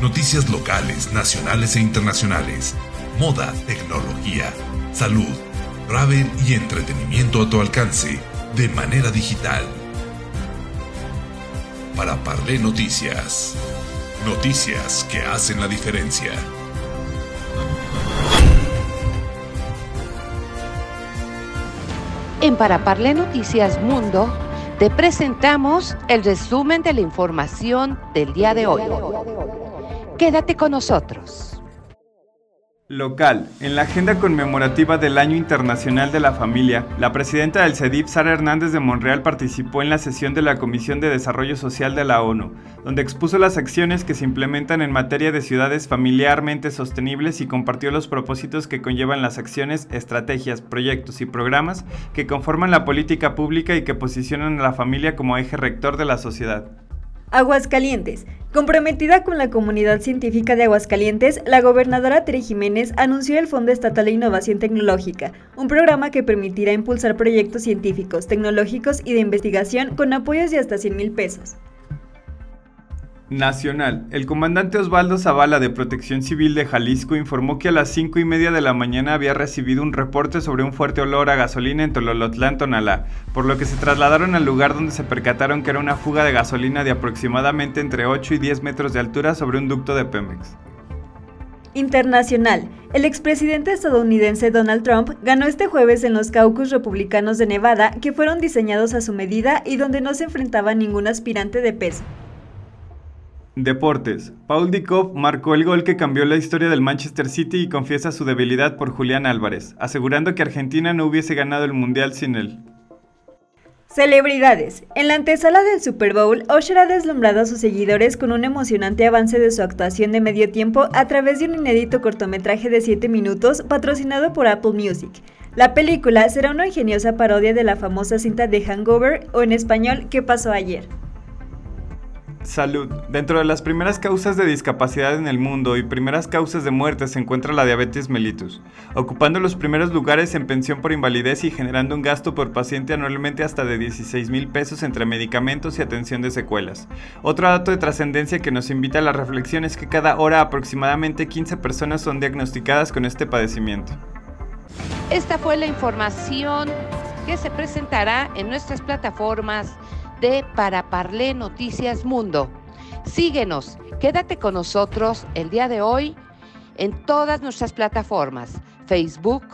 Noticias locales, nacionales e internacionales. Moda, tecnología, salud, travel y entretenimiento a tu alcance de manera digital. Para Parlé Noticias. Noticias que hacen la diferencia. En Para Parlé Noticias Mundo te presentamos el resumen de la información del día de hoy. Quédate con nosotros. Local. En la agenda conmemorativa del Año Internacional de la Familia, la presidenta del CEDIP, Sara Hernández de Monreal, participó en la sesión de la Comisión de Desarrollo Social de la ONU, donde expuso las acciones que se implementan en materia de ciudades familiarmente sostenibles y compartió los propósitos que conllevan las acciones, estrategias, proyectos y programas que conforman la política pública y que posicionan a la familia como eje rector de la sociedad. Aguascalientes. Comprometida con la comunidad científica de Aguascalientes, la gobernadora Tere Jiménez anunció el Fondo Estatal de Innovación Tecnológica, un programa que permitirá impulsar proyectos científicos, tecnológicos y de investigación con apoyos de hasta 100 mil pesos. Nacional. El comandante Osvaldo Zavala de Protección Civil de Jalisco informó que a las 5 y media de la mañana había recibido un reporte sobre un fuerte olor a gasolina en Tololotlán, Tonalá, por lo que se trasladaron al lugar donde se percataron que era una fuga de gasolina de aproximadamente entre 8 y 10 metros de altura sobre un ducto de Pemex. Internacional. El expresidente estadounidense Donald Trump ganó este jueves en los caucus republicanos de Nevada que fueron diseñados a su medida y donde no se enfrentaba ningún aspirante de peso. Deportes. Paul Dikov marcó el gol que cambió la historia del Manchester City y confiesa su debilidad por Julián Álvarez, asegurando que Argentina no hubiese ganado el Mundial sin él. Celebridades. En la antesala del Super Bowl, Usher ha deslumbrado a sus seguidores con un emocionante avance de su actuación de medio tiempo a través de un inédito cortometraje de 7 minutos patrocinado por Apple Music. La película será una ingeniosa parodia de la famosa cinta de Hangover o en español ¿Qué pasó ayer? Salud. Dentro de las primeras causas de discapacidad en el mundo y primeras causas de muerte se encuentra la diabetes mellitus, ocupando los primeros lugares en pensión por invalidez y generando un gasto por paciente anualmente hasta de 16 mil pesos entre medicamentos y atención de secuelas. Otro dato de trascendencia que nos invita a la reflexión es que cada hora aproximadamente 15 personas son diagnosticadas con este padecimiento. Esta fue la información que se presentará en nuestras plataformas de Para Parlé Noticias Mundo. Síguenos, quédate con nosotros el día de hoy en todas nuestras plataformas, Facebook,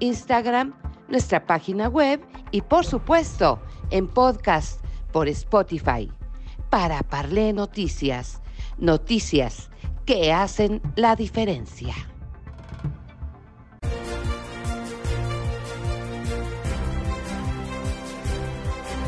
Instagram, nuestra página web y por supuesto en podcast por Spotify. Para Parlé Noticias, noticias que hacen la diferencia.